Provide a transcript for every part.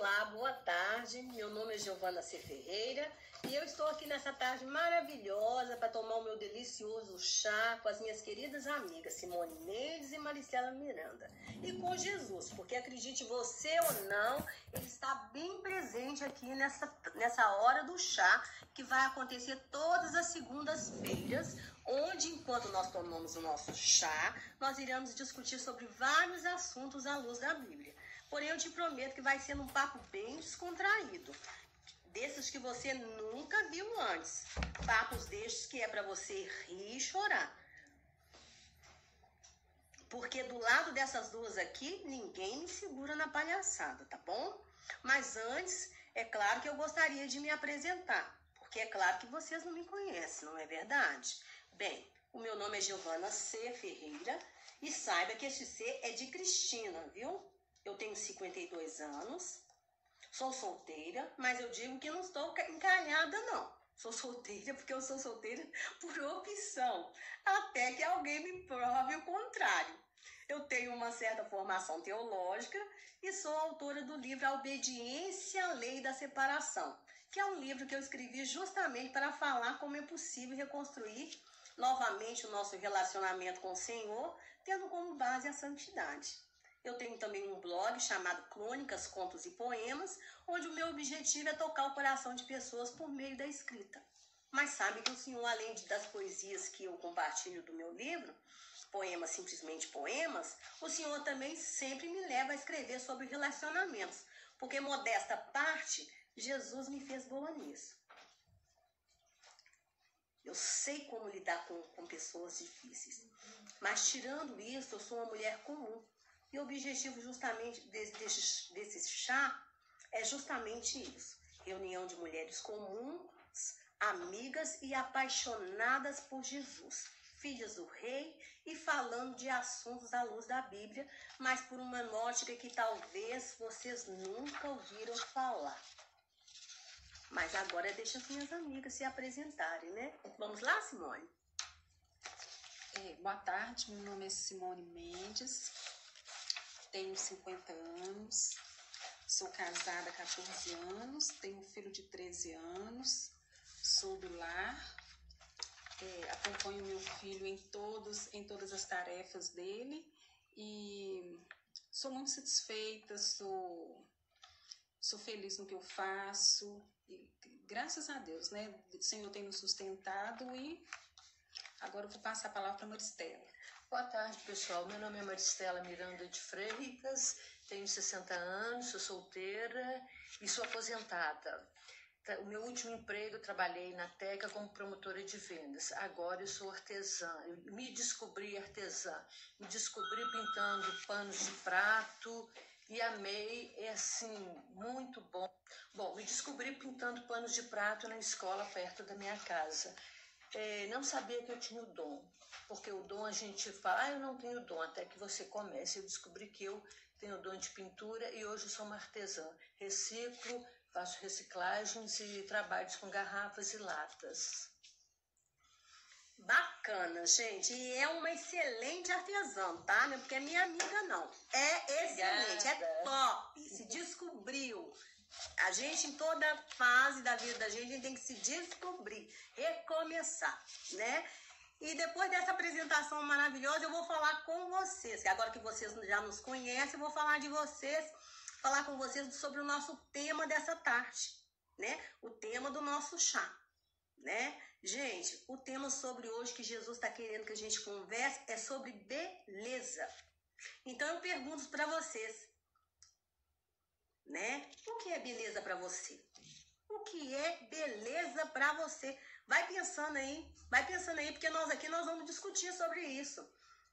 Olá, boa tarde. Meu nome é Giovana C. Ferreira e eu estou aqui nessa tarde maravilhosa para tomar o meu delicioso chá com as minhas queridas amigas Simone Mendes e Maricela Miranda. E com Jesus, porque acredite você ou não, ele está bem presente aqui nessa, nessa hora do chá que vai acontecer todas as segundas-feiras, onde enquanto nós tomamos o nosso chá, nós iremos discutir sobre vários assuntos à luz da Bíblia. Porém, eu te prometo que vai ser um papo bem descontraído. Desses que você nunca viu antes. Papos destes que é para você rir e chorar. Porque do lado dessas duas aqui, ninguém me segura na palhaçada, tá bom? Mas antes, é claro que eu gostaria de me apresentar. Porque é claro que vocês não me conhecem, não é verdade? Bem, o meu nome é Giovana C. Ferreira e saiba que este C é de Cristina, viu? Eu tenho 52 anos, sou solteira, mas eu digo que não estou encalhada, não. Sou solteira porque eu sou solteira por opção, até que alguém me prove o contrário. Eu tenho uma certa formação teológica e sou autora do livro A Obediência à Lei da Separação, que é um livro que eu escrevi justamente para falar como é possível reconstruir novamente o nosso relacionamento com o Senhor, tendo como base a santidade. Eu tenho também um blog chamado Crônicas, Contos e Poemas, onde o meu objetivo é tocar o coração de pessoas por meio da escrita. Mas sabe que o senhor, além das poesias que eu compartilho do meu livro, Poemas Simplesmente Poemas, o senhor também sempre me leva a escrever sobre relacionamentos, porque, modesta parte, Jesus me fez boa nisso. Eu sei como lidar com, com pessoas difíceis. Mas, tirando isso, eu sou uma mulher comum e o objetivo justamente desse, desse, desse chá é justamente isso: reunião de mulheres comuns, amigas e apaixonadas por Jesus, filhas do rei e falando de assuntos à luz da Bíblia, mas por uma ótica que talvez vocês nunca ouviram falar. Mas agora deixa as minhas amigas se apresentarem, né? Vamos lá, Simone? É, boa tarde, meu nome é Simone Mendes, tenho 50 anos, sou casada há 14 anos, tenho um filho de 13 anos, sou do lar, é, acompanho meu filho em, todos, em todas as tarefas dele e sou muito satisfeita, sou, sou feliz no que eu faço, e, graças a Deus, né? O Senhor tem nos sustentado e agora eu vou passar a palavra para Maristela. Boa tarde, pessoal. Meu nome é Maristela Miranda de Freitas, tenho 60 anos, sou solteira e sou aposentada. Tá, o meu último emprego, eu trabalhei na Teca como promotora de vendas. Agora eu sou artesã. Eu me descobri artesã. Me descobri pintando panos de prato e amei. É assim, muito bom. Bom, me descobri pintando panos de prato na escola perto da minha casa. É, não sabia que eu tinha o dom porque o dom a gente fala, ah, eu não tenho dom, até que você comece. Eu descobri que eu tenho dom de pintura e hoje sou uma artesã. Reciclo, faço reciclagens e trabalhos com garrafas e latas. Bacana, gente. E é uma excelente artesã, tá? Não é porque é minha amiga, não. É excelente, é Obrigada. é top. Se descobriu. A gente, em toda fase da vida da gente, a gente tem que se descobrir, recomeçar, né? E depois dessa apresentação maravilhosa, eu vou falar com vocês. Agora que vocês já nos conhecem, eu vou falar de vocês, falar com vocês sobre o nosso tema dessa tarde, né? O tema do nosso chá, né? Gente, o tema sobre hoje que Jesus está querendo que a gente converse é sobre beleza. Então eu pergunto para vocês, né? O que é beleza para você? O que é beleza para você? Vai pensando aí, vai pensando aí, porque nós aqui nós vamos discutir sobre isso.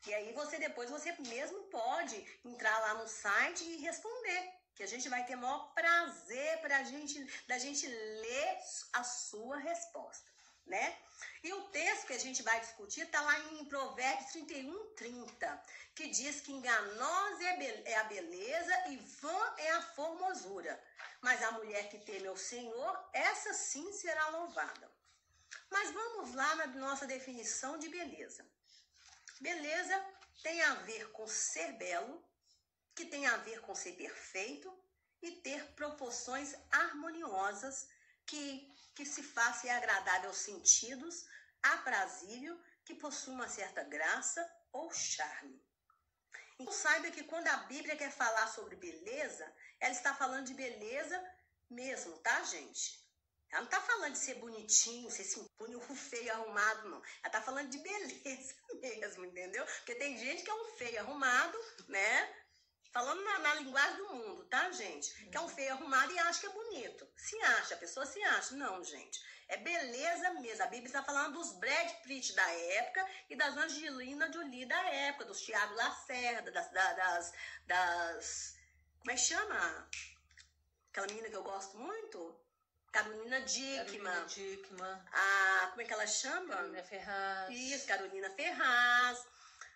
E aí você depois você mesmo pode entrar lá no site e responder. Que a gente vai ter o maior prazer pra gente, da gente ler a sua resposta, né? E o texto que a gente vai discutir está lá em Provérbios 31, 30, que diz que enganosa é, é a beleza e vã é a formosura. Mas a mulher que teme ao Senhor, essa sim será louvada. Mas vamos lá na nossa definição de beleza. Beleza tem a ver com ser belo, que tem a ver com ser perfeito, e ter proporções harmoniosas que, que se faça agradável aos sentidos, aprazível, que possua uma certa graça ou charme. Então saiba que quando a Bíblia quer falar sobre beleza, ela está falando de beleza mesmo, tá, gente? Ela não tá falando de ser bonitinho, ser simpático, feio, arrumado, não. Ela tá falando de beleza mesmo, entendeu? Porque tem gente que é um feio arrumado, né? Falando na, na, linguagem do mundo, tá, gente? Que é um feio arrumado e acha que é bonito. Se acha, a pessoa se acha. Não, gente. É beleza mesmo. A Bíblia está falando dos Brad Pitt da época e das Angelina Jolie da época, dos Thiago Lacerda, das, das, das. Como é que chama? Aquela menina que eu gosto muito? Carolina Dickman. Carolina Dickman. A, como é que ela chama? Carolina Ferraz. Isso, Carolina Ferraz.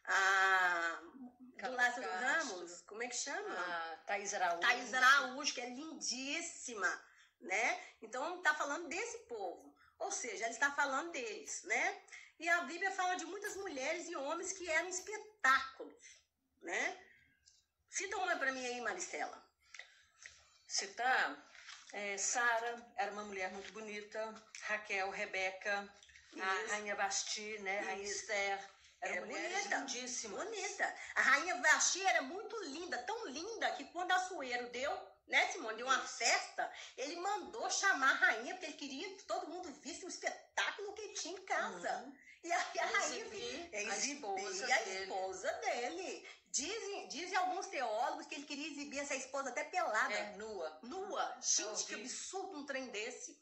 A, do Lázaro Ramos, como é que chama? A Thaís Araújo. Thaís Araújo, que é lindíssima, né? Então, está falando desse povo. Ou seja, ele está falando deles, né? E a Bíblia fala de muitas mulheres e homens que eram espetáculos, né? Cita uma para mim aí, Maricela. Citar é, Sara era uma mulher muito bonita, Raquel, Rebeca, Isso. a Rainha Basti, né? Isso. Rainha Esther. Era, era bonita, lindíssima. Bonita. A Rainha Basti era muito linda, tão linda que quando a Sueiro deu, né, Simone, deu uma festa, ele mandou chamar a rainha, porque ele queria que todo mundo visse o espetáculo que tinha em casa. Uhum. E a, a rainha exibir a esposa, a esposa dele. Dizem, dizem alguns teólogos que ele queria exibir essa esposa até pelada. É, nua. Nua. Gente, que absurdo um trem desse.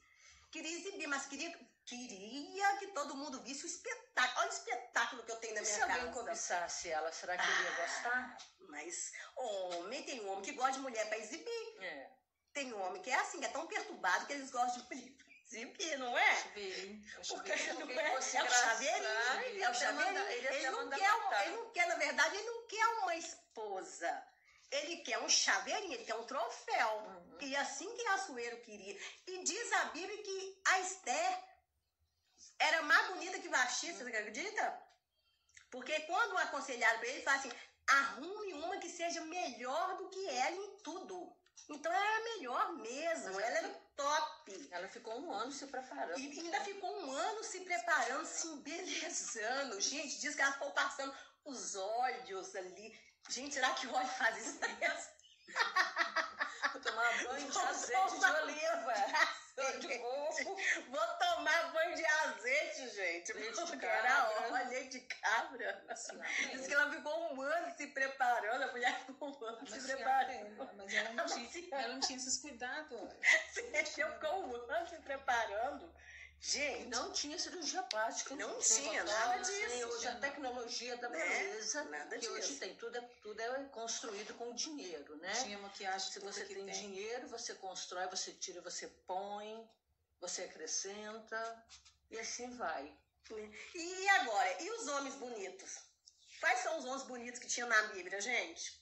Queria exibir, mas queria, queria que todo mundo visse o espetáculo. Olha o espetáculo que eu tenho na minha se casa. Se alguém cobiçasse ela, será que ele ia gostar? Mas homem, tem um homem que gosta de mulher para exibir. É. Tem um homem que é assim, que é tão perturbado que eles gostam de mulher Zip, não é? Chaveirinho. Porque não é, é o chaveirinho. É o chaveirinho. Ele, ele, não quer ele não quer, na verdade, ele não quer uma esposa. Ele quer um chaveirinho, ele quer um troféu. Uhum. E assim que Assuero queria. E diz a Bíblia que a Esther era mais bonita que Vasti, uhum. você acredita? Porque quando aconselharam para ele, fala assim: arrume uma que seja melhor do que ela em tudo. Então ela era melhor mesmo, ela era top. Ela ficou um ano se preparando. E ainda ficou um ano se preparando, se embelezando. Gente, diz que ela ficou passando os olhos ali. Gente, será que o óleo faz isso mesmo? Vou tomar banho de azeite de oliva. De coco. Vou tomar banho de azeite, gente. Leite porque era óleo, de cabra. Diz que ela ficou um ano se preparando. A mulher ficou um ano se preparando. Mas ela ela não tinha esses cuidados. Você ficou um ano se preparando. Gente, não tinha cirurgia plástica. Não tinha nada disso. Hoje a tecnologia da né? beleza, né? nada que disso. hoje tem tudo é, tudo é construído com dinheiro, né? Tinha maquiagem. Se você tem, tem dinheiro, você constrói, você tira, você põe, você acrescenta e assim vai. E agora, e os homens bonitos? Quais são os homens bonitos que tinha na Bíblia, gente?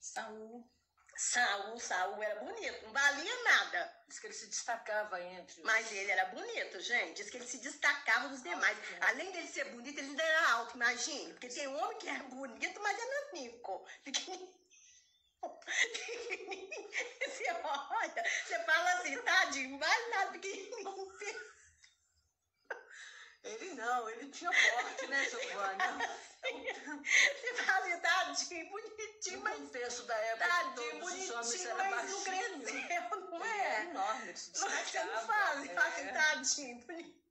Saúl. Saul, Saul era bonito, não valia nada. Diz que ele se destacava entre os... Mas ele era bonito, gente. Diz que ele se destacava dos demais. Além dele ser bonito, ele ainda era alto, imagina. Porque tem homem que é bonito, mas é nanico. Pequenininho. Você olha, você fala assim, tadinho, vai nada, pequenininho. Ele não, ele tinha porte, né, Giovana? Você tadinho, bonitinho, mas. No contexto da época, tadinho, bonitinho, mas não cresceu, não é? é enorme, ele se destacava. Você não fala, assim, tadinho, bonitinho.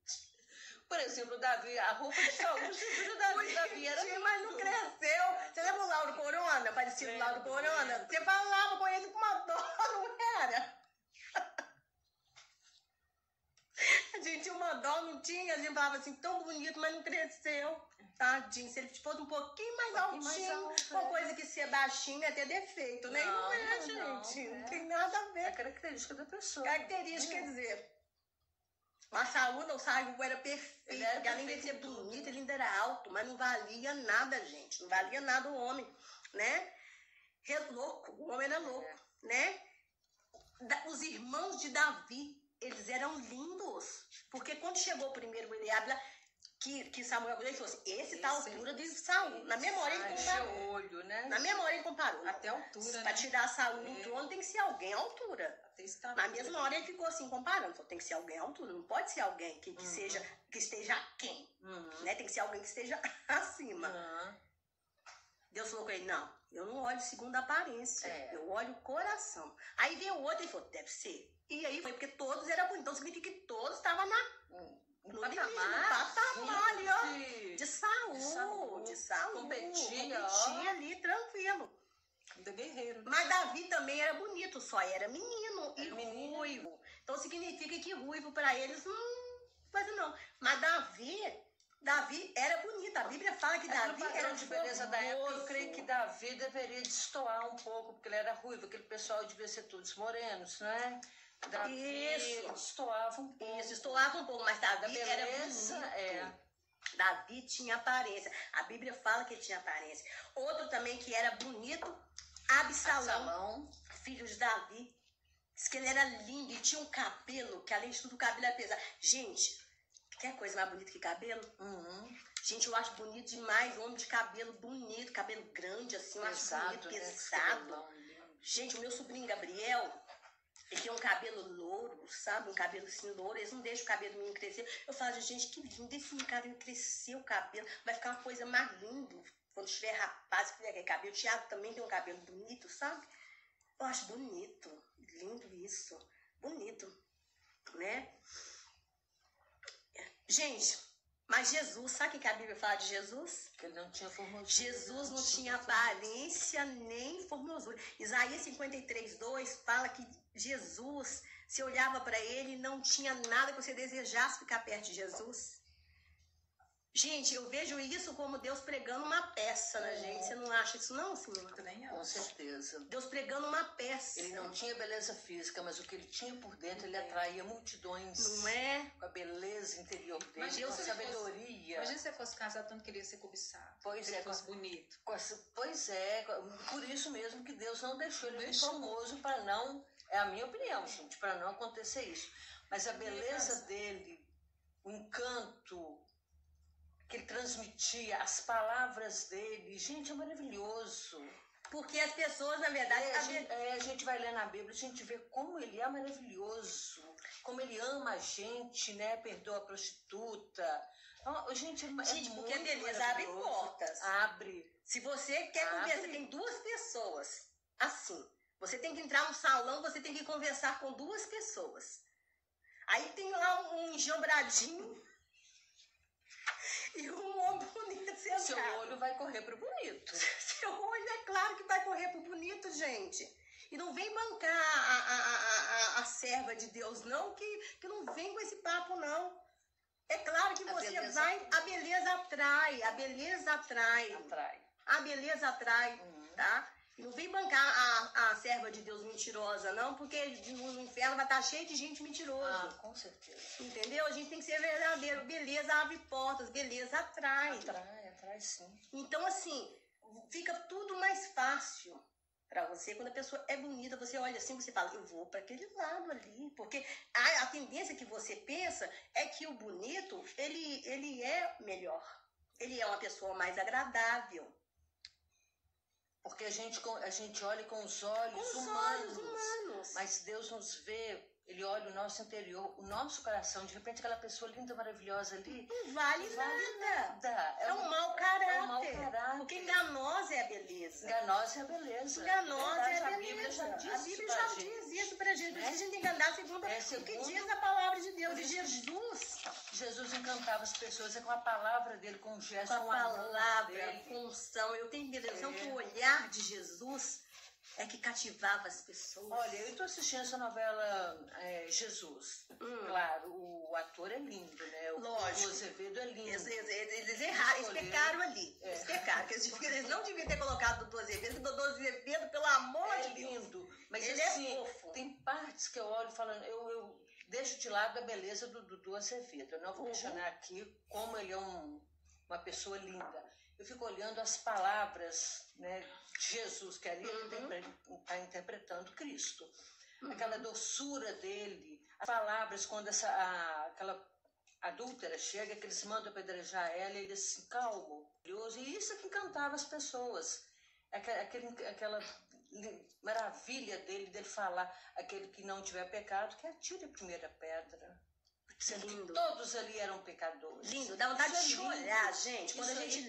Por exemplo, Davi, a roupa de saúde do Davi, Davi era mas não cresceu. Você lembra o Lauro Corona, parecido com o Lauro Corona? Você falava com ele com uma dó, não era? A gente tinha uma dó, não tinha? A gente falava assim, tão bonito, mas não cresceu. Tadinho, se ele fosse um pouquinho mais um pouquinho altinho, mais alto, uma é. coisa que se é baixinho é ter defeito, né? Não, não é, gente. Não, não, tem nada a ver. É característica da pessoa. Característica, é. quer dizer. A saúde, o Saúl era perfeito. Ele era porque além de ser bonito, ele ainda era alto, mas não valia nada, gente. Não valia nada o homem, né? É louco, o homem era louco, é. né? Os irmãos de Davi, eles eram lindos. Porque quando chegou o primeiro Eliabe, que, que Samuel ele falou assim, esse tá a altura de Saul. Na memória ele comparou. olho, né? Na memória ele comparou. Até a altura, Pra né? tirar Saul do É. trono tem que ser alguém à altura. Está Na mesma hora ele ficou assim comparando. Falou, tem que ser alguém à altura. Não pode ser alguém que, que Uhum. seja, que esteja quem, Uhum. né? Tem que ser alguém que esteja acima. Uhum. Deus falou com ele, não, eu não olho segundo a aparência, É. eu olho o coração. Aí veio o outro e falou, deve ser. E aí foi porque todos eram bonitos. Então significa que todos estavam na, Um no patamar, no patamar ali, ó. De Saul, De Saul. de Saul. Competia, competia ali, tranquilo. Ainda guerreiro, né? Mas Davi também era bonito, só era menino e Era menino. ruivo. Então significa que ruivo pra eles não coisa não. Mas Davi, Davi era bonito. A Bíblia fala que É Davi era de beleza da época, eu creio que Davi deveria destoar um pouco, porque ele era ruivo, aquele pessoal devia ser todos morenos, né? Davi Isso. destoava um pouco. Isso, estourava um pouco, mas Da Davi era beleza, bonito. é. Davi tinha aparência. A Bíblia fala que ele tinha aparência. Outro também que era bonito, Absalão, Salão. filho de Davi. Diz que ele era lindo e tinha um cabelo, que além de tudo o cabelo era pesado. Gente, quer coisa mais bonita que cabelo? Uhum. Gente, eu acho bonito demais homem de cabelo bonito, cabelo grande, assim, eu acho Pesado, bonito, né? pesado. Gente, o meu sobrinho Gabriel, tem um cabelo louro, sabe? Um cabelo assim louro. Eles não deixam o cabelo menino crescer. Eu falo, gente, que lindo esse cabelo crescer o cabelo. Vai ficar uma coisa mais linda quando tiver rapaz, que tiver aquele cabelo. O Thiago também tem um cabelo bonito, sabe? Eu acho bonito. Lindo isso. Bonito, né? Gente, mas Jesus, sabe o que a Bíblia fala de Jesus? Que ele não tinha formosura. Jesus não tinha aparência nem formosura. Isaías 53, 2 fala que Jesus, se olhava para ele, não tinha nada que você desejasse ficar perto de Jesus. Gente, eu vejo isso como Deus pregando uma peça na gente. Você não acha isso não, senhor? Eu nem Com acho. certeza. Deus pregando uma peça. Ele não tinha beleza física, mas o que ele tinha por dentro, ele atraía multidões. Não é? Com a beleza interior dele, Imagina com a se ele fosse- sabedoria. Imagina se você fosse casado, tanto queria ser cobiçado. Pois é, fosse bonito. Com essa- Pois é, por isso mesmo que Deus não deixou ele Deixou. famoso para não, é a minha opinião, gente, para não acontecer isso. Mas a beleza dele, o encanto que ele transmitia, as palavras dele, gente, é maravilhoso. Porque as pessoas, na verdade, É, a, gente, é, a gente vai ler na Bíblia, a gente vê como ele é maravilhoso, como ele ama a gente, né? Perdoa a prostituta. Então, gente, é, é Gente, porque a beleza abre portas. Abre. Se você quer Abre. conversar, tem duas pessoas. Assim, você tem que entrar no salão, você tem que conversar com duas pessoas. Aí tem lá um enjambradinho e um homem bonito sentado. Seu olho vai correr pro bonito. Seu olho é claro que vai correr pro bonito, gente. E não vem bancar a, a, a, a, a serva de Deus, não, que, que não vem com esse papo, não. É claro que A você vai. A beleza atrai, a beleza atrai. Atrai. A beleza atrai, Uhum. tá? Não vem bancar a, a serva de Deus mentirosa, não, porque no, no inferno vai estar cheio de gente mentirosa. Ah, com certeza. Entendeu? A gente tem que ser verdadeiro. Beleza abre portas, beleza atrai. Atrai, atrai sim. Então, assim, fica tudo mais fácil pra você. Quando a pessoa é bonita, você olha assim, você fala, eu vou pra aquele lado ali. Porque a, a tendência que você pensa é que o bonito, ele, ele é melhor. Ele é uma pessoa mais agradável. Porque a gente, a gente olha com os olhos Com os humanos. olhos humanos. Mas Deus nos vê, Ele olha o nosso interior, o nosso coração. De repente, aquela pessoa linda, maravilhosa ali. Não vale vale nada. nada. É um mau caráter. É um mau caráter. Porque enganosa é a beleza. Enganosa é a beleza. Enganosa é Verdade, a A Bíblia beleza. já diz a Bíblia já pra diz gente. isso pra gente. Né? a gente tem que andar segundo É, o que segundo- diz a palavra de Deus. E isso- Jesus, Jesus encantava as pessoas é com a palavra dele, com o gesto, com a com palavra, dele. com unção, eu tenho impressão É. que o olhar de Jesus é que cativava as pessoas. Olha, eu estou assistindo essa novela é, Jesus. Hum. Claro, o ator é lindo, né? O Lógico. o Azevedo é lindo. Eles, eles, eles erraram, eles pecaram ali. É. Eles pecaram. porque Eles, não deviam ter colocado o Doutor Azevedo, o Doutor Azevedo, pelo amor É de Deus. lindo. Mas Ele é assim, fofo. tem partes que eu olho falando, eu, eu deixo de lado a beleza do Dudu Azevedo. Eu não vou Uhum. questionar aqui como ele é um- uma pessoa linda. Eu fico olhando as palavras né, de Jesus, que ali Uhum. ele está interpretando Cristo. Aquela doçura dele, as palavras, quando essa, a- aquela adúltera chega, que eles mandam apedrejar ela e ele assim, calmo, e isso é que encantava as pessoas. Aquele, aquela maravilha dele, dele falar, aquele que não tiver pecado, que atire a primeira pedra. Sendo Lindo. que todos ali eram pecadores. Lindo, dá vontade de chorar, gente. Quando a gente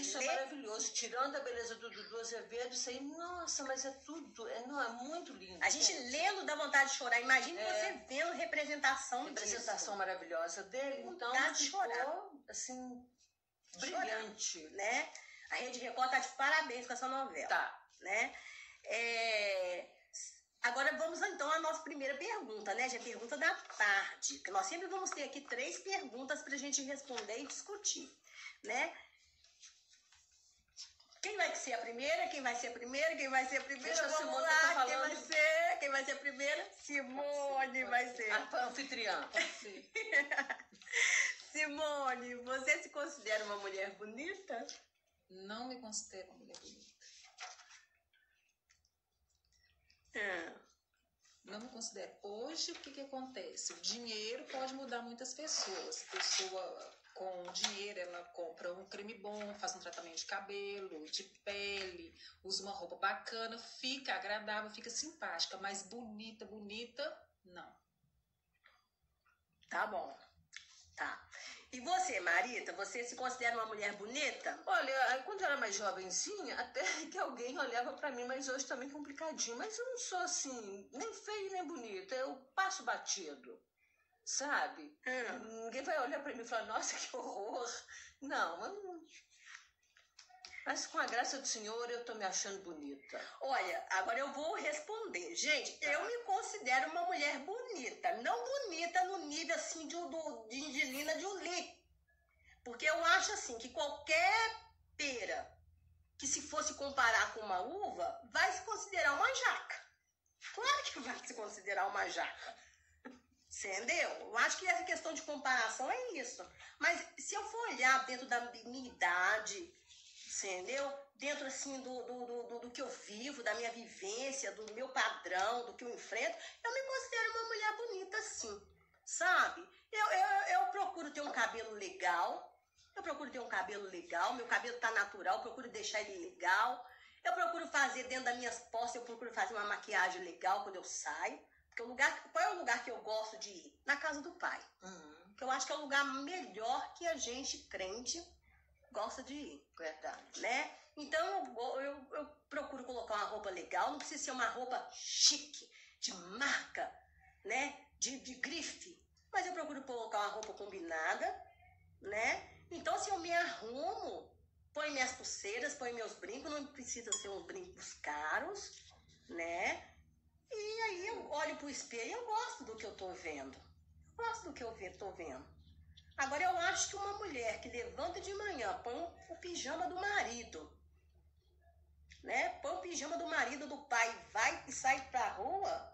isso é maravilhoso. Tirando a beleza do Dudu Azevedo, isso aí, nossa, mas é tudo, é, não, é muito lindo. A gente lendo dá vontade de chorar. Imagine é, você vendo representação Representação disso. maravilhosa dele. Então, dá de chorar. assim, brilhante. Chorar, né? A Rede Record tá de parabéns com essa novela. Tá. Né? É... Agora vamos então à nossa primeira pergunta, né? Já é a pergunta da tarde. Nós sempre vamos ter aqui três perguntas para a gente responder e discutir, né? Quem vai ser a primeira? Quem vai ser a primeira? Quem vai ser a primeira? Deixa Vamos Simone lá, tá quem vai ser? Quem vai ser a primeira? Simone vai ser. A anfitriã. Simone, você se considera uma mulher bonita? Não me considero uma mulher bonita. É. Não me considero. Hoje, o que, que acontece? O dinheiro pode mudar muitas pessoas. A pessoa com dinheiro ela compra um creme bom, faz um tratamento de cabelo, de pele, usa uma roupa bacana, fica agradável, fica simpática, mas bonita, bonita, não. Tá bom. Tá. E você, Marita, você se considera uma mulher bonita? Olha, quando eu era mais jovenzinha, até que alguém olhava para mim, mas hoje também complicadinho. Mas eu não sou assim, nem feia nem bonita, eu passo batido sabe? Hum. Ninguém vai olhar para mim e falar, nossa, que horror. Não, mas, mas com a graça do Senhor eu tô me achando bonita. Olha, agora eu vou responder. Gente, tá. eu me considero uma mulher bonita. Não bonita no nível assim de, do, de Angelina Jolie. Porque eu acho assim que qualquer pera que se fosse comparar com uma uva, vai se considerar uma jaca. Claro que vai se considerar uma jaca. Entendeu? Eu acho que essa questão de comparação é isso. Mas se eu for olhar dentro da minha idade, entendeu? Dentro assim do, do, do, do, que eu vivo, da minha vivência, do meu padrão, do que eu enfrento, eu me considero uma mulher bonita sim, sabe? Eu, eu, eu procuro ter um cabelo legal, eu procuro ter um cabelo legal, meu cabelo tá natural, eu procuro deixar ele legal. Eu procuro fazer dentro das minhas postas, eu procuro fazer uma maquiagem legal quando eu saio. Porque o lugar, qual é o lugar que eu gosto de ir? Na casa do pai. Uhum. Que eu acho que é o lugar melhor que a gente, crente, gosta de ir. Verdade. Né? Então eu, eu, eu procuro colocar uma roupa legal, não precisa ser uma roupa chique, de marca, né? De, de grife. Mas eu procuro colocar uma roupa combinada, né? Então se eu me arrumo, põe minhas pulseiras, põe meus brincos, não precisa ser uns brincos caros, né? E aí eu olho pro espelho e eu gosto do que eu tô vendo. Eu gosto do que eu tô vendo. Agora eu acho que uma mulher que levanta de manhã, põe o pijama do marido, né? Põe o pijama do marido do pai, vai e sai pra rua,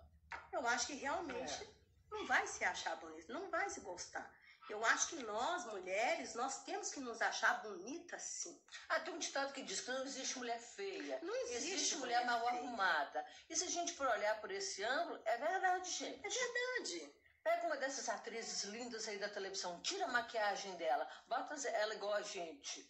eu acho que realmente é. não vai se achar bonito, não vai se gostar. Eu acho que nós, mulheres, nós temos que nos achar bonitas, sim. Ah, tem um ditado que diz que não existe mulher feia. Não existe, existe mulher, mulher mal feia. arrumada. E se a gente for olhar por esse ângulo, é verdade, gente. É verdade. Pega uma dessas atrizes lindas aí da televisão, tira a maquiagem dela, bota ela igual a gente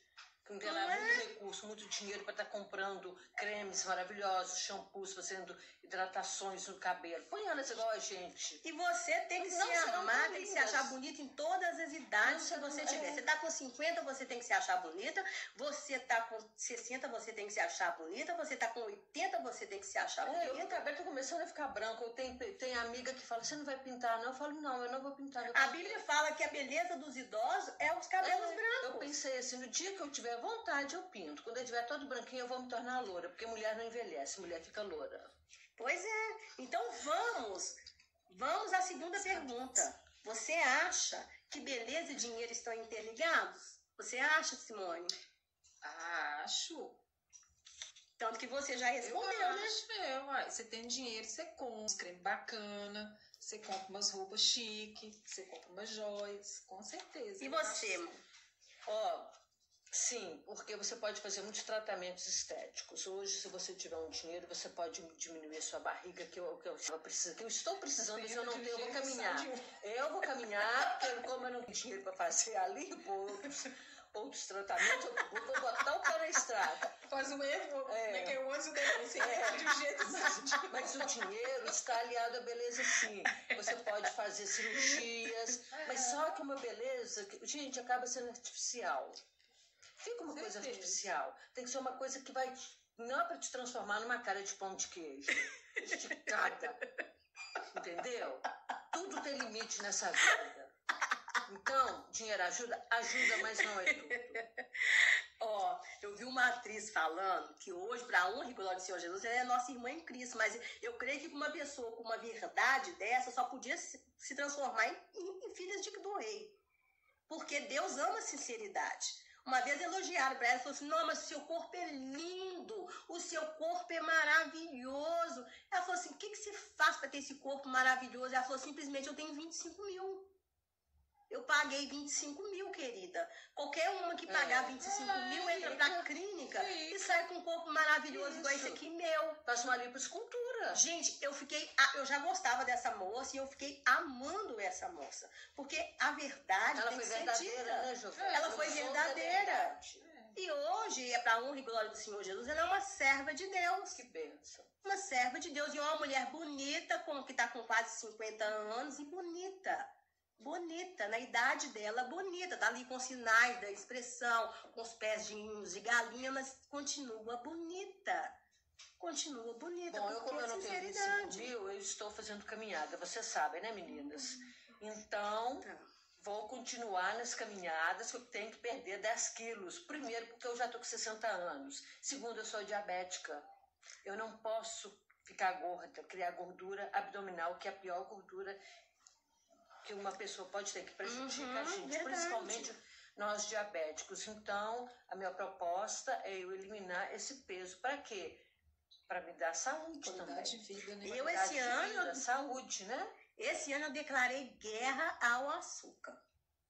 que muito é? recurso, muito dinheiro para estar tá comprando cremes maravilhosos, shampoos, fazendo hidratações no cabelo. Põe elas igual a gente. E você tem que não se amar, tem que se achar bonita em todas as idades que você tiver. É. Você tá com 50, você tem que se achar bonita. Você tá com 60, você tem que se achar bonita. Você tá com 80, você tem que se achar bonita. É, eu, o cabelo tá começando a ficar branco. Eu tenho, tenho amiga que fala, você não vai pintar, não? Eu falo, não, eu não vou pintar. A Bíblia fala que a beleza dos idosos é os cabelos é, brancos. Eu pensei assim, no dia que eu tiver vontade, eu pinto. Quando eu tiver todo branquinho, eu vou me tornar loura, porque mulher não envelhece, mulher fica loura. Pois é. Então vamos, vamos à segunda pergunta. Você acha que beleza e dinheiro estão interligados? Você acha, Simone? Acho. Tanto que você já respondeu, eu né? Acho, é, uai. Você tem dinheiro, você compra um creme bacana, você compra umas roupas chique, você compra umas joias, com certeza. E você? Ó, Sim, porque você pode fazer muitos tratamentos estéticos. Hoje, se você tiver um dinheiro, você pode diminuir a sua barriga, que eu, que eu, preciso, que eu estou precisando, mas eu não tenho, eu vou caminhar. Eu vou caminhar, porque como eu não tenho dinheiro para fazer ali, outros, outros tratamentos, eu vou botar o pé na estrada. Faz um erro, é. né, que é o depois, é. de jeito mas, mas o dinheiro está aliado à beleza, sim. Você pode fazer cirurgias, mas só que uma beleza, gente, acaba sendo artificial. Fica uma coisa artificial. Tem que ser uma coisa que vai. Não é para te transformar numa cara de pão de queijo. Esticada. Entendeu? Tudo tem limite nessa vida. Então, dinheiro ajuda? Ajuda, mas não é tudo. Ó, oh, eu vi uma atriz falando que hoje, para honra e glória do Senhor Jesus, ela é nossa irmã em Cristo, mas eu creio que uma pessoa com uma verdade dessa só podia se, se transformar em, em, em filhas de do rei. Porque Deus ama a sinceridade. Uma vez elogiaram para ela, falou assim: Não, mas o seu corpo é lindo, o seu corpo é maravilhoso. Ela falou assim: O que, que se faz para ter esse corpo maravilhoso? Ela falou: Simplesmente eu tenho 25 mil. Eu paguei 25 mil, querida. Qualquer uma que pagar é. 25 é, mil entra pra clínica e sai com um corpo maravilhoso isso. igual esse aqui meu. Faz uma lipoescultura. Gente, eu fiquei. Eu já gostava dessa moça e eu fiquei amando essa moça. Porque a verdade Ela tem foi verdadeira, né? Ela foi verdadeira. E hoje, é pra honra e glória do Senhor Jesus, ela é uma serva de Deus. Que bênção. Uma serva de Deus. E uma mulher bonita, como que tá com quase 50 anos, e bonita bonita, na idade dela, bonita, tá ali com sinais da expressão, com os pés de galinha, mas continua bonita. Continua bonita. Bom, eu como eu não tenho 25 mil, eu estou fazendo caminhada, vocês sabem, né, meninas? Então, tá. vou continuar nas caminhadas, que eu tenho que perder 10 quilos. Primeiro, porque eu já estou com 60 anos. Segundo, eu sou diabética. Eu não posso ficar gorda, criar gordura abdominal, que é a pior gordura que uma pessoa pode ter que prejudicar uhum, a gente, verdade. principalmente nós diabéticos. Então, a minha proposta é eu eliminar esse peso. Para quê? Para me dar saúde Qualidade também. De vida, né? Eu esse ano, vida, saúde, né? Esse ano eu declarei guerra ao açúcar.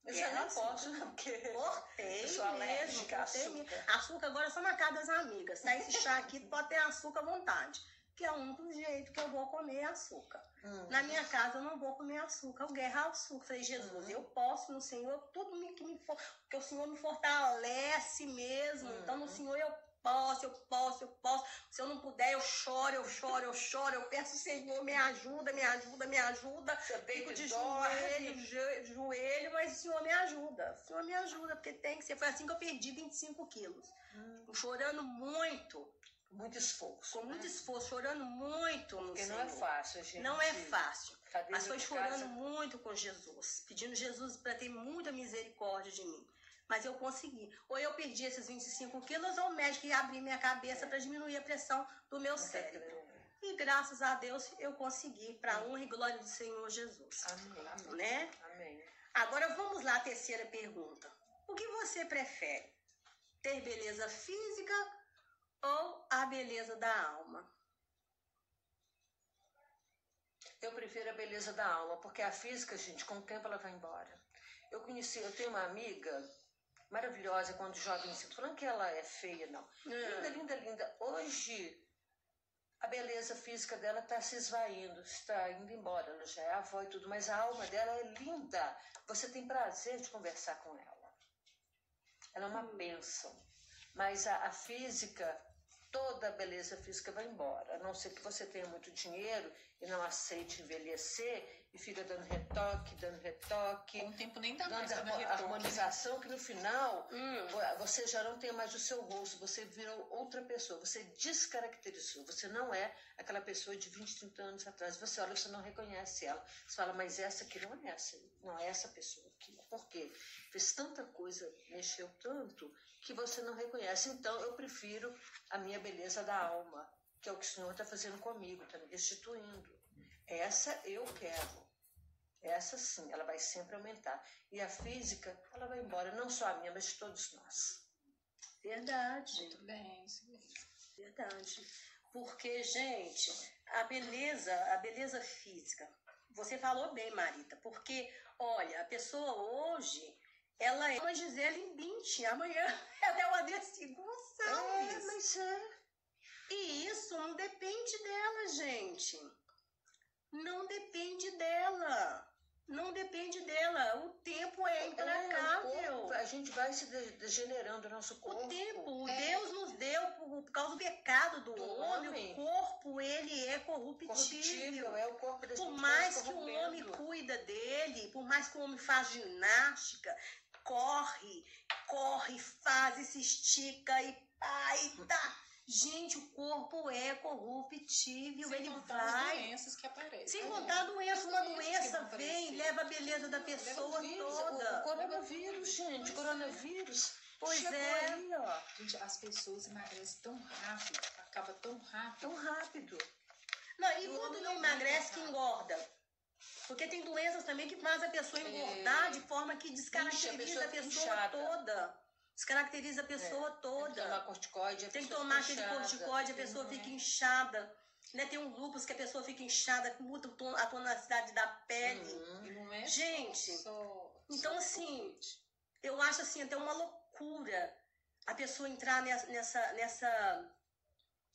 Eu já não posso, não, porque cortei eu sou alérgica a açúcar. Açúcar agora é só na casa das amigas. Tá? Esse chá aqui pode ter açúcar à vontade que é o único jeito que eu vou comer açúcar. Uhum. Na minha casa eu não vou comer açúcar, eu guerra ao açúcar. Falei, Jesus, uhum. eu posso no Senhor, tudo que me for, porque o Senhor me fortalece mesmo. Uhum. Então no Senhor eu posso, eu posso, eu posso. Se eu não puder, eu choro, eu choro, eu choro, eu peço, Senhor, me ajuda, me ajuda, me ajuda. Fico de joelho, joelho, mas o Senhor me ajuda. O Senhor me ajuda, porque tem que ser. Foi assim que eu perdi 25 quilos. Hum. Chorando muito muito esforço. Com muito né? esforço, chorando muito no Porque Senhor. não é fácil, gente. Não é fácil. Mas foi chorando casa. muito com Jesus, pedindo Jesus para ter muita misericórdia de mim. Mas eu consegui. Ou eu perdi esses 25 quilos, ou o médico ia abrir minha cabeça é. para diminuir a pressão do meu cérebro. E graças a Deus eu consegui, para honra e glória do Senhor Jesus. Amém. Né? Amém. Agora vamos lá, terceira pergunta. O que você prefere? Ter beleza física ou a beleza da alma? Eu prefiro a beleza da alma, porque a física, gente, com o tempo ela vai embora. Eu conheci, eu tenho uma amiga maravilhosa quando jovem, falando que ela é feia, não. É. Linda, linda, linda. Hoje a beleza física dela está se esvaindo, está indo embora. Ela já é avó e tudo, mas a alma dela é linda. Você tem prazer de conversar com ela. Ela é uma hum. bênção. Mas a, a física toda a beleza física vai embora. A não ser que você tenha muito dinheiro e não aceite envelhecer e fica dando retoque, dando retoque. Com o tempo nem dá dando mais dando harmonização, que no final hum. você já não tem mais o seu rosto, você virou outra pessoa, você descaracterizou, você não é aquela pessoa de 20, 30 anos atrás. Você olha, você não reconhece ela. Você fala, mas essa aqui não é essa, não é essa pessoa aqui. Por quê? Fez tanta coisa, mexeu tanto que você não reconhece. Então, eu prefiro a minha beleza da alma, que é o que o Senhor está fazendo comigo, está me restituindo. Essa eu quero. Essa sim, ela vai sempre aumentar. E a física, ela vai embora, não só a minha, mas de todos nós. Verdade. Muito bem, isso mesmo. Verdade. Porque, gente, a beleza, a beleza física, você falou bem, Marita, porque, olha, a pessoa hoje, ela é uma Gisele Bündchen. Amanhã ela é Adessi Gonçalves. É, mas é. E isso não depende dela, gente. Não depende dela. Não depende dela. O tempo é É, implacável. corpo, a gente vai se de- degenerando o nosso corpo. O tempo, É. Deus nos deu por, por causa do pecado do, Do homem, homem. o corpo ele é corruptível. corruptível, é o corpo desse Por mais vai que o homem cuida dele, por mais que o homem faz ginástica, corre, corre, faz, e se estica e pá, e tá. Gente, o corpo é corruptível, Sem ele vai. Sem né? contar a doença, uma doença vem, leva a beleza da pessoa toda. O coronavírus, gente, é. coronavírus. Pois Chegou é. aí, ó, Gente, as pessoas emagrecem tão rápido, acaba tão rápido. tão rápido. Não, e quando não emagrece, que engorda? Porque tem doenças também que faz a pessoa É. engordar de forma que Incha, a descaracteriza pessoa a pessoa toda. Descaracteriza a pessoa Tem que toda. tomar corticoide, a Tem que tomar aquele inchada. corticóide, a pessoa Uhum. fica inchada. Né? Tem um lúpus que a pessoa fica inchada, muda a tonacidade da pele. Uhum. É Gente, só. então, só assim, eu acho assim até uma loucura a pessoa entrar nessa, nessa, nessa,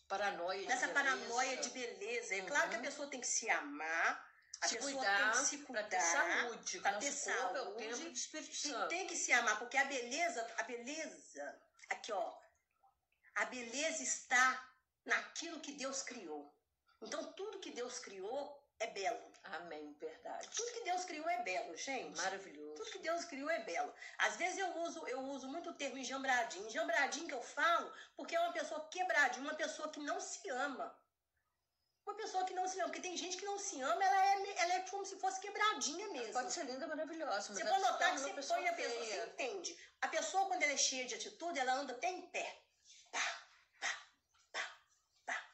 Paranoia de nessa beleza. paranoia de beleza. É claro que a Uhum. pessoa tem que se amar, a se pessoa cuidar, tem que se pra ter cuidar. saúde. pra ter é saúde, Espírito E tem que se amar, porque a beleza, a beleza, aqui ó, a beleza está naquilo que Deus criou. Então tudo que Deus criou é belo. Amém, verdade. Tudo que Deus criou é belo, gente. Maravilhoso. Tudo que Deus criou é belo. Às vezes eu uso, eu uso muito o termo enjambradinho. Enjambradinho que eu falo, porque é uma pessoa quebradinha, uma pessoa que não se ama. Uma pessoa que não se ama. Porque tem gente que não se ama, ela é, ela é como se fosse quebradinha mesmo. Pode ser linda, maravilhosa, mas Você pode notar que você põe a pessoa, feia. você entende. A pessoa, quando ela é cheia de atitude, ela anda até em pé. Pá, pá, pá, pá.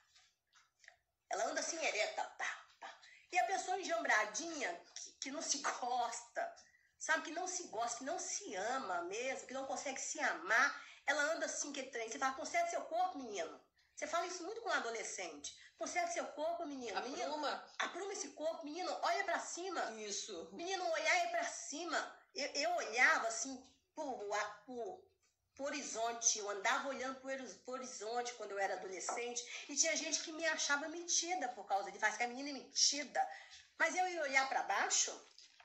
Ela anda assim ereta. Pá, pá. E a pessoa enjambradinha, que, que não se gosta, sabe? Que não se gosta, que não se ama mesmo, que não consegue se amar, ela anda assim que trem. Você fala, conserta seu corpo, menino. Você fala isso muito com um adolescente. Conserta seu corpo, menino. A menino, apruma esse corpo, menino, olha pra cima. isso. Menino, olhar é pra cima. Eu, eu olhava assim por, por, horizonte. Eu andava olhando por horizonte quando eu era adolescente. E tinha gente que me achava metida por causa de faz que a menina é metida. Mas eu ia olhar pra baixo,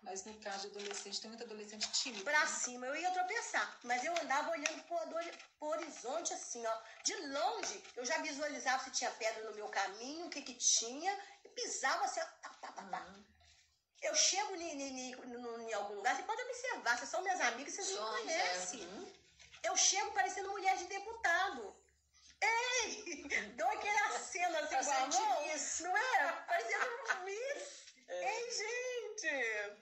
Mas no caso de adolescente, tem muito adolescente tímido. pra né? cima, eu ia tropeçar. Mas eu andava olhando ado- por horizonte assim, ó. De longe, eu já visualizava se tinha pedra no meu caminho, o que que tinha. E pisava assim, ó. Tá, tá, tá, tá. Uhum. Eu chego em, em, em- no- em algum lugar, você pode observar, vocês são minhas amigas, vocês me Somos, conhecem. é. Uhum. Eu chego parecendo mulher de deputado. Ei! Dou aquela cena assim Tá com a mão, não é? Parecendo um Miss. É. Ei, gente!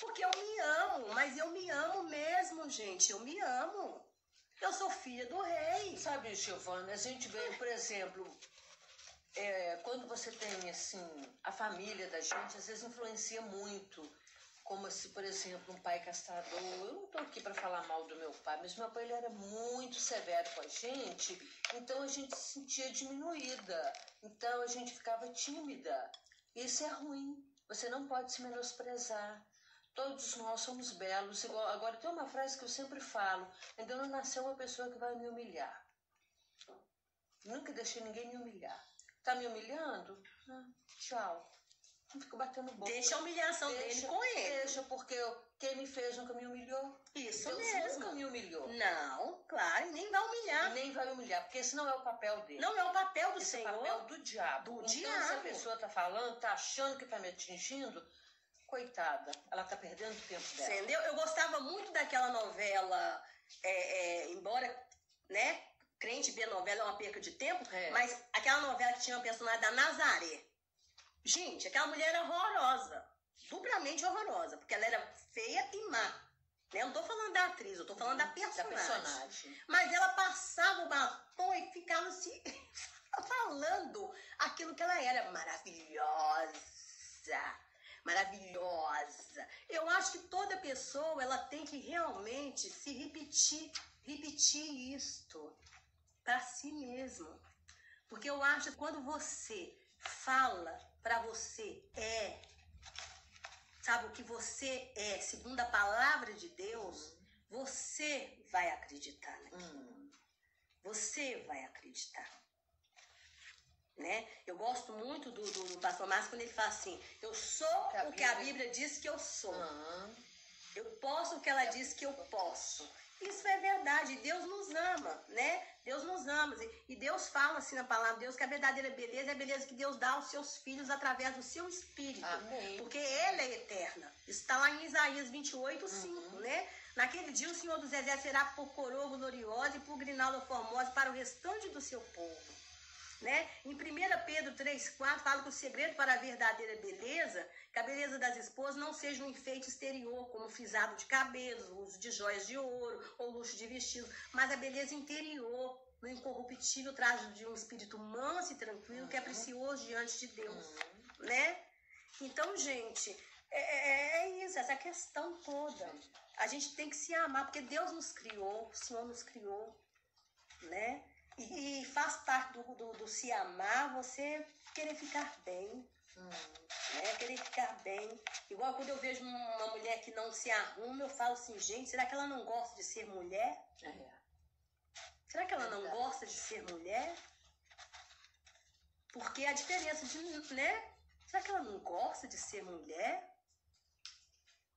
Porque eu me amo, mas eu me amo mesmo, gente. Eu me amo. Eu sou filha do rei. Sabe, Giovana, a gente vê, por exemplo, é, quando você tem, assim, a família da gente, às vezes influencia muito. Como se, por exemplo, um pai castrador. Eu não estou aqui para falar mal do meu pai, mas meu pai ele era muito severo com a gente, então a gente se sentia diminuída. Então a gente ficava tímida. Isso é ruim. Você não pode se menosprezar. Todos nós somos belos. Igual, agora tem uma frase que eu sempre falo: ainda não nasceu uma pessoa que vai me humilhar. Nunca deixei ninguém me humilhar. Tá me humilhando? Ah, tchau. Não fico batendo boca. Deixa a humilhação dele Deixa- com ele. Deixa, porque eu- quem me fez nunca me humilhou. Isso Deus mesmo. nunca me humilhou. Não, claro, e nem vai humilhar. Nem vai humilhar, porque esse não é o papel dele. Não é o papel do esse é Senhor. o papel do diabo. Do então, se a diabo. pessoa tá falando, tá achando que tá me atingindo, coitada, ela tá perdendo o tempo dela. Entendeu? Eu gostava muito daquela novela, é, é, embora, né, crente ver novela é uma perca de tempo, É. mas aquela novela que tinha uma personagem da Nazaré. Gente, aquela mulher era horrorosa, duplamente horrorosa, porque ela era feia e má. Né? Eu não tô falando da atriz, eu tô falando da Da personagem. personagem. Mas ela passava o batom e ficava se falando aquilo que ela era maravilhosa, maravilhosa. Eu acho que toda pessoa ela tem que realmente se repetir, repetir isto para si mesmo. Porque eu acho que quando você fala para você é, sabe o que você é, segundo a palavra de Deus, você vai acreditar naquilo. Hum. Você vai acreditar. Né? Eu gosto muito do, do, do pastor Márcio quando ele fala assim: eu sou que o que a Bíblia diz que eu sou. Uhum. Eu posso o que ela diz que eu posso. Isso é verdade. Deus nos ama, né? Deus nos ama. E Deus fala assim na palavra de Deus que a verdadeira beleza é a beleza que Deus dá aos seus filhos através do seu espírito. Amém. Porque Ele é eterna. Isso está lá em Isaías 28, 5, uhum. né? Naquele dia o Senhor dos Exércitos será por coroa gloriosa e por grinalda formosa para o restante do seu povo. Né? Em 1 Pedro 3,4 fala que o segredo para a verdadeira beleza, que a beleza das esposas não seja um enfeite exterior, como frisado de cabelos, uso de joias de ouro ou luxo de vestido, mas a beleza interior, no incorruptível traje de um espírito manso e tranquilo, que é precioso diante de Deus. Né? Então, gente, é, é, é isso, essa questão toda. A gente tem que se amar, porque Deus nos criou, o Senhor nos criou, né? E, faz parte do, do, do, se amar você querer ficar bem. Hum. Né? Querer ficar bem. Igual quando eu vejo uma mulher que não se arruma, eu falo assim, gente, será que ela não gosta de ser mulher? É. Será que ela não gosta de ser mulher? Porque a diferença de, né? Será que ela não gosta de ser mulher?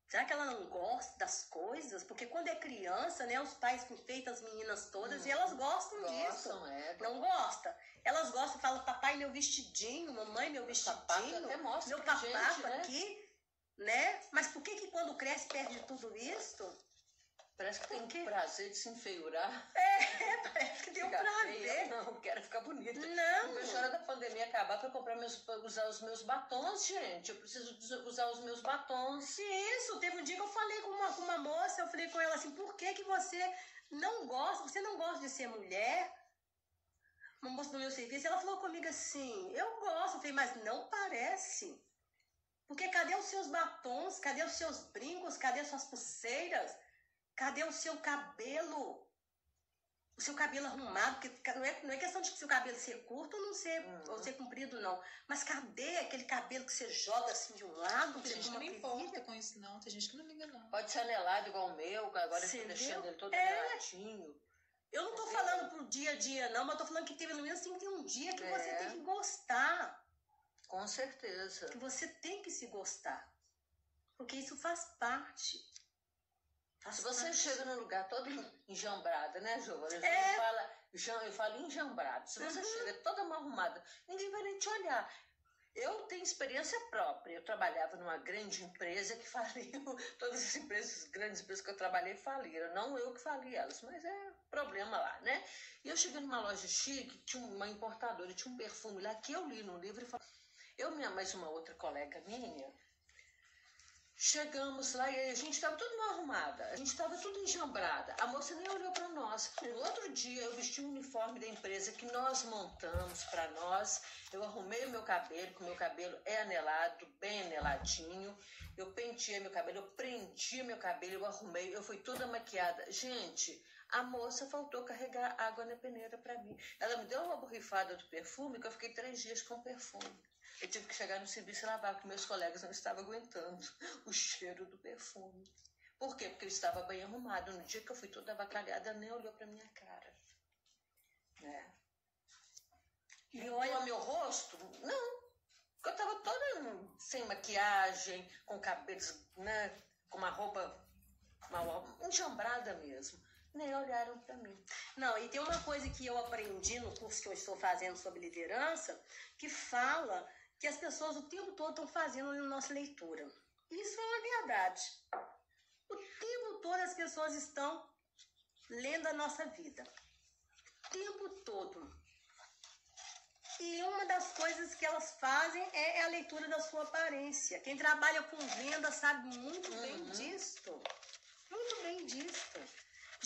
Será que ela não gosta das coisas? Porque quando é criança, né, os pais enfeitam as meninas todas hum, e elas gostam, gostam disso. É, não gosta? Elas gostam, falam, papai, meu vestidinho, mamãe, meu vestidinho, meu papato gente, né? aqui, né? Mas por que que quando cresce perde tudo isso? Parece que tem um prazer de se enfeiurar. É, parece que tem um prazer. Feia. Não, quero ficar bonita. Não. Não vejo hora da pandemia acabar para comprar meus, pra usar os meus batons, gente. Eu preciso usar os meus batons. Isso, teve um dia que eu falei com uma, com uma moça, eu falei com ela assim, por que que você não gosta, você não gosta de ser mulher? Uma moça do meu serviço, ela falou comigo assim, eu gosto, eu falei, mas não parece. Porque cadê os seus batons? Cadê os seus brincos? Cadê as suas pulseiras? Cadê o seu cabelo? O seu cabelo arrumado, porque não é, não é questão de se o cabelo ser curto ou não ser, uhum. ou ser comprido, não. Mas cadê aquele cabelo que você joga assim de um lado? Tem gente que não importa com isso, não. Tem gente que não liga, não. Pode ser anelado igual o meu, agora eu tô deixando ele todo é. aneladinho. Eu não tô falando pro dia a dia, não, mas tô falando que teve pelo menos assim, tem um dia que é. você tem que gostar. Com certeza. Que você tem que se gostar. Porque isso faz parte. Se você chega num lugar todo enjambrado, né, Giovana? É. Fala, eu falo enjambrado. Se você uhum. chega toda mal arrumada, ninguém vai nem te olhar. Eu tenho experiência própria. Eu trabalhava numa grande empresa que faliu. Todas as empresas, grandes empresas que eu trabalhei faliram. Não eu que fali elas, mas é problema lá, né? E eu cheguei numa loja chique, tinha uma importadora, tinha um perfume lá que eu li no livro e falei. Eu, minha mais uma outra colega minha, Chegamos lá e a gente estava tudo mal arrumada, a gente estava tudo enjambrada. A moça nem olhou para nós. No outro dia eu vesti um uniforme da empresa que nós montamos para nós. Eu arrumei o meu cabelo, que o meu cabelo é anelado, bem aneladinho. Eu penteei meu cabelo, eu prendi meu cabelo, eu arrumei, eu fui toda maquiada. Gente, a moça faltou carregar água na peneira para mim. Ela me deu uma borrifada do perfume que eu fiquei três dias com perfume. Eu tive que chegar no serviço e lavar, porque meus colegas não estavam aguentando o cheiro do perfume. Por quê? Porque ele estava bem arrumado. No dia que eu fui toda avacalhada, nem olhou para minha cara. Né? E olha meu rosto? Não. Porque eu estava toda sem maquiagem, com cabelos, né? Com uma roupa mal enjambrada mesmo. Nem olharam para mim. Não, e tem uma coisa que eu aprendi no curso que eu estou fazendo sobre liderança, que fala que as pessoas o tempo todo estão fazendo na nossa leitura. Isso é uma verdade. O tempo todo as pessoas estão lendo a nossa vida. O tempo todo. E uma das coisas que elas fazem é, a leitura da sua aparência. Quem trabalha com venda sabe muito uhum. bem disto. Muito bem disto.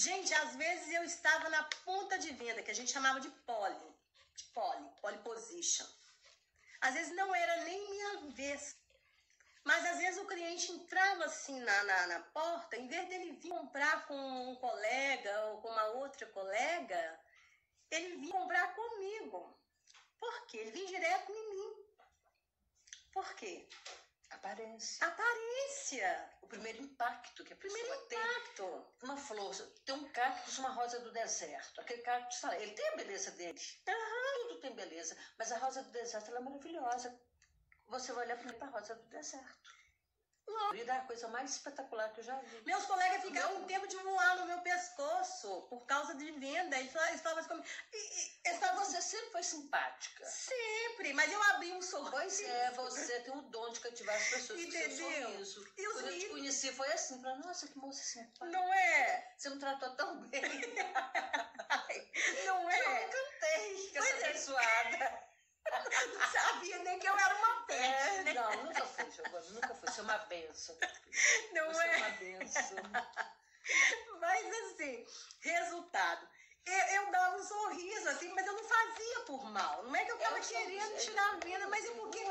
Gente, às vezes eu estava na ponta de venda, que a gente chamava de pole, de pole, pole position. Às vezes não era nem minha vez. Mas às vezes o cliente entrava assim na, na, na, porta, em vez dele vir comprar com um colega ou com uma outra colega, ele vinha comprar comigo. Por quê? Ele vinha direto em mim. Por quê? Aparência. Aparência. O primeiro impacto que a pessoa Primeiro tem. impacto. Uma flor, tem um cactus, uma rosa do deserto. Aquele cactus, ele tem a beleza dele. Tudo tem beleza. Mas a rosa do deserto, ela é maravilhosa. Você vai olhar para a rosa do deserto. E é a coisa mais espetacular que eu já vi. Meus colegas ficavam com tempo de voar no meu pescoço por causa de venda. Eles assim comigo. Falavam Você sempre foi simpática. sempre, mas eu abri um sorriso. Pois é, você tem o dom de cativar as pessoas com seu Entendeu? sorriso. E os Quando eu te conheci, foi assim. Falei, nossa, que moça simpática. Não é? Você me tratou tão bem. Não Eu é? encantei com essa é. abençoada. Não sabia nem que eu era uma pet, É, né? não, nunca fui, Giovana, nunca fui. Você é uma benção. Não Você é é? uma benção. Mas assim, resultado. Eu, eu dava um sorriso, assim, mas eu não fazia por mal. Não é que eu tava Eu sou- querendo tirar a venda, mas é porque,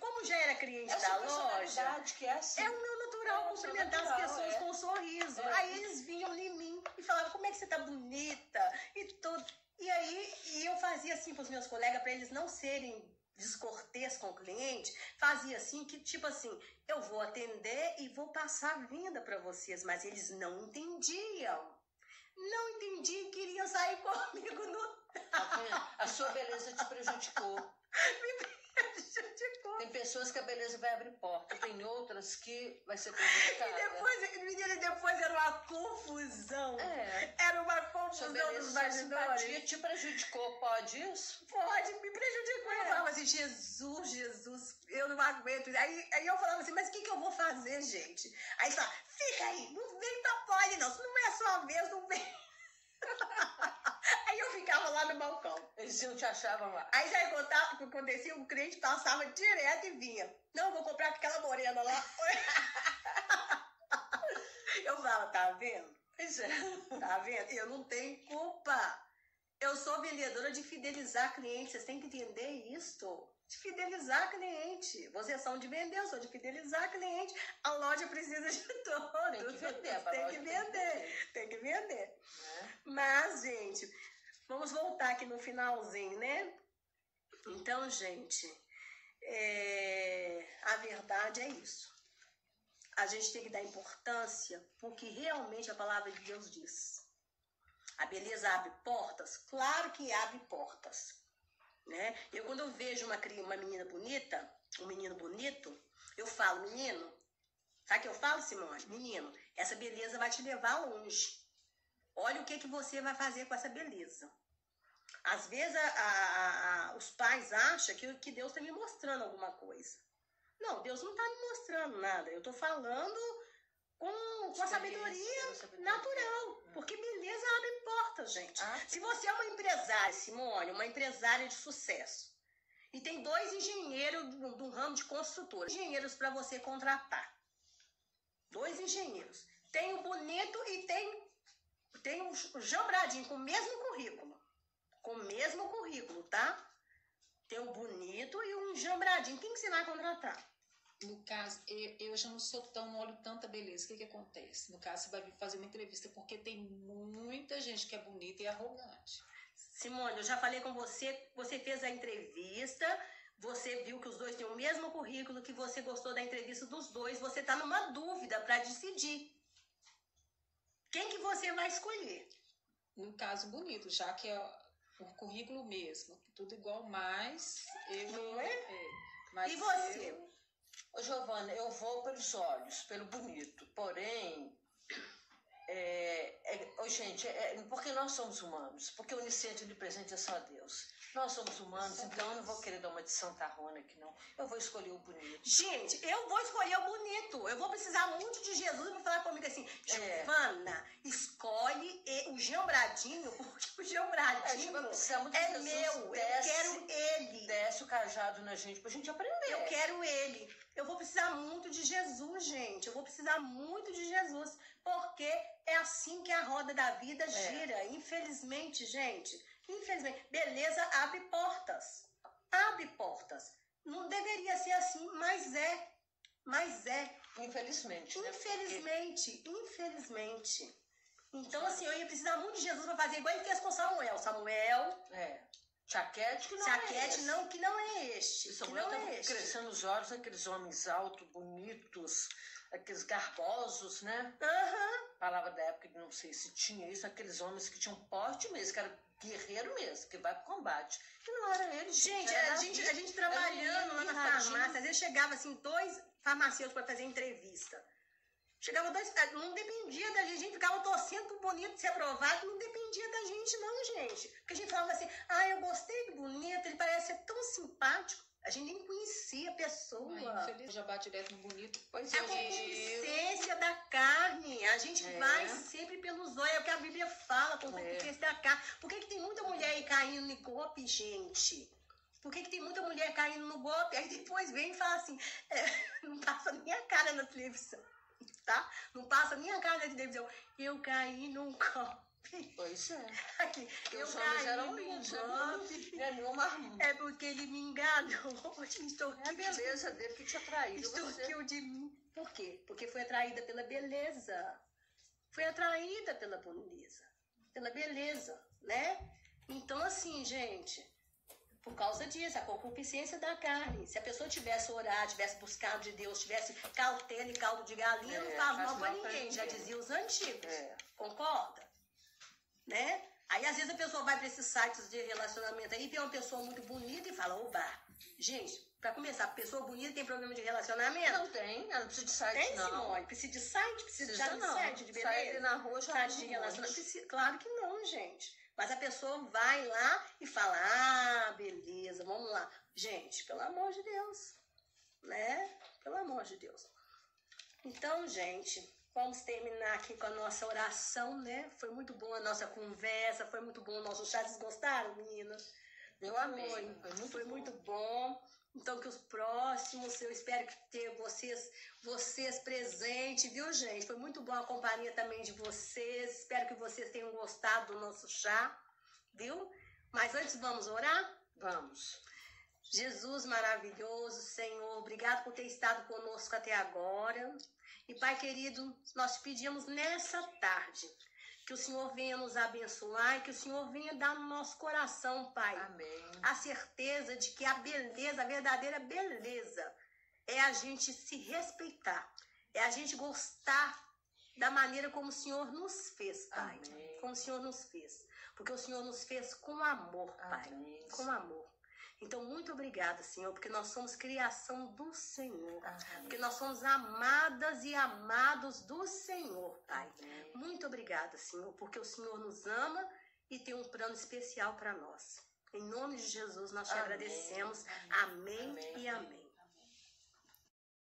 como já era cliente É da loja, que é assim. é o meu natural É cumprimentar as natural, pessoas é. com um sorriso. É. Aí eles vinham em mim e falavam, como é que você tá bonita? E tudo. E aí e eu fazia assim pros meus colegas, para eles não serem descortês com o cliente, fazia assim que tipo assim, eu vou atender e vou passar a venda para vocês, mas eles não entendiam. Não entendiam, queriam sair comigo no Tá? A sua beleza te prejudicou. Tem pessoas que a beleza vai abrir porta, tem outras que vai ser E prejudicada. depois, menina, depois era uma confusão. É. Era uma confusão beleza, dos bastidores. simpatia te prejudicou, pode isso? Pode, me prejudicou. Eu É. falava assim, Jesus, Jesus, eu não aguento. Aí, aí eu falava assim, mas o que, que eu vou fazer, gente? Aí fala, fica aí, não vem pra pode não, se não é a sua vez, não vem. Ficava lá no balcão. Eles não te achavam lá. Aí já contava o que acontecia, o cliente passava direto e vinha. Não, vou comprar com aquela morena lá. eu falava, tá vendo? Pois é. Tá vendo? Eu não tenho culpa. Eu sou vendedora de fidelizar cliente. Vocês têm que entender isso. De fidelizar cliente. Vocês são de vender, eu sou de fidelizar cliente. A loja precisa de todos. Tem que vender, Tem que tem que vender. Tem que vender. Né? Mas, gente, vamos voltar aqui no finalzinho, né? Então, gente, é, a verdade é isso. A gente tem que dar importância porque realmente a palavra de Deus diz. A beleza abre portas? Claro que abre portas. Né? Eu, quando eu vejo uma, uma menina bonita, um menino bonito, eu falo, menino, sabe o que eu falo, Simone? Menino, essa beleza vai te levar longe. Olha o que, que você vai fazer com essa beleza. Às vezes a- a- a- os pais acham que, que Deus está me mostrando alguma coisa. Não, Deus não está me mostrando nada. Eu estou falando com, com a sabedoria natural. Porque beleza abre portas, gente. Ah, Se você é uma empresária, Simone, uma empresária de sucesso, e tem dois engenheiros do, do ramo de construtor, engenheiros para você contratar. Dois engenheiros. Tem o bonito e tem, tem o o jambradinho com o mesmo currículo. Com o mesmo currículo, tá? Tem o bonito e um jambradinho. Quem que você vai contratar? No caso, eu, eu já não sou tão, não olho tanta beleza. O que, que acontece? No caso, você vai fazer uma entrevista porque tem muita gente que é bonita e arrogante. Simone, eu já falei com você, você fez a entrevista, você viu que os dois têm o mesmo currículo, que você gostou da entrevista dos dois, você tá numa dúvida para decidir. Quem que você vai escolher? No caso, bonito, já que é o currículo mesmo, tudo igual, mas eu. Não é? mas E você? eu- Ô, Giovana, eu vou pelos olhos, pelo bonito. Porém, é, é- gente, é, porque nós somos humanos. Porque o onisciente onipresente é só Deus. Nós somos humanos, então eu não vou querer dar uma de santarrona aqui, não. Eu vou escolher o bonito. Gente, eu vou escolher o bonito. Eu vou precisar muito de Jesus para falar comigo assim, É. Giovana, escolhe e- o jambradinho, porque o gente jambradinho é Jesus. meu. Eu Desce, quero ele. desce o cajado na gente pra gente aprender. Eu quero ele. Eu vou precisar muito de Jesus, gente. Eu vou precisar muito de Jesus. Porque é assim que a roda da vida É. gira. Infelizmente, gente. Infelizmente. Beleza abre portas. Abre portas. Não deveria ser assim, mas é. Mas é. Infelizmente, né? Infelizmente. Infelizmente. Então, assim, eu ia precisar muito de Jesus para fazer igual ele fez com Samuel. Samuel, É. Chaquete que não Chaquete é esse. não, que não é este. E Samuel não estava é este. crescendo os olhos daqueles homens altos, bonitos, aqueles garbosos, né? Aham. Falava da época não sei se tinha isso, aqueles homens que tinham porte mesmo, que era guerreiro mesmo, que vai pro combate. E não era ele, Gente, era a gente, a gente trabalhando lá na farmácia, às vezes chegava assim, dois farmacêuticos para fazer entrevista. Chegava dois, não dependia da gente, a gente ficava torcendo pro bonito ser aprovado, não dependia da gente, não, gente. Porque a gente falava assim, ah, eu gostei do bonito, ele parece ser tão simpático. A gente nem conhecia a pessoa. Infeliz, já bate direto no bonito. Pois É a é, concupiscência da carne. A gente É. vai sempre pelos olhos. É o que a Bíblia fala, concupiscência da carne. Por que, que tem muita mulher aí caindo em golpe, gente? Por que, que tem muita mulher caindo no golpe? Aí depois vem e fala assim: é, não passa nem a cara na televisão. Tá? Não passa nem a cara na televisão. Eu caí num golpe. Pois é. Aqui, eu os homens caí eram lindos, né? é nenhuma É porque ele me enganou. Estou é a beleza dele que te atraiu. Extorquiu de mim. Por quê? Porque foi atraída pela beleza. Foi atraída pela beleza. Pela beleza, né? Então, assim, gente, por causa disso, a concupiscência da carne. Se a pessoa tivesse orado, tivesse buscado de Deus, tivesse cautela e caldo de galinha, É, não faz mal pra ninguém. Já diziam os antigos. É. Concorda? Né? Aí às vezes a pessoa vai para esses sites de relacionamento aí, vê uma pessoa muito bonita e fala, oba, gente, pra começar, pessoa bonita tem problema de relacionamento? Não tem, ela não precisa de site, Tem, não. Simone? Precisa de site? Precisa, Precisa de não. site de Sai beleza? na rua já Site de relacionamento? Precisa- Claro que não, gente. Mas a pessoa vai lá e fala, ah, beleza, vamos lá. Gente, pelo amor de Deus, né? Pelo amor de Deus. Então, gente, vamos terminar aqui com a nossa oração, né? Foi muito boa a nossa conversa, foi muito bom o nosso chá. Vocês gostaram, meninas? Eu amei. Foi, Foi muito foi bom. muito bom. Então, que os próximos, eu espero que ter vocês, vocês presentes, viu, gente? Foi muito bom a companhia também de vocês. Espero que vocês tenham gostado do nosso chá, viu? Mas antes, vamos orar? Vamos. Jesus maravilhoso, Senhor, obrigado por ter estado conosco até agora. E Pai querido, nós te pedimos nessa tarde que o Senhor venha nos abençoar e que o Senhor venha dar no nosso coração, Pai, Amém. a certeza de que a beleza, a verdadeira beleza, é a gente se respeitar, é a gente gostar da maneira como o Senhor nos fez, Pai. Amém. Como o Senhor nos fez. Porque o Senhor nos fez com amor, Pai Amém. com amor. Então, muito obrigada, Senhor, porque nós somos criação do Senhor. Amém. Porque nós somos amadas e amados do Senhor, Pai. Amém. Muito obrigada, Senhor, porque o Senhor nos ama e tem um plano especial para nós. Em nome de Jesus, nós te Amém. agradecemos. Amém. e amém.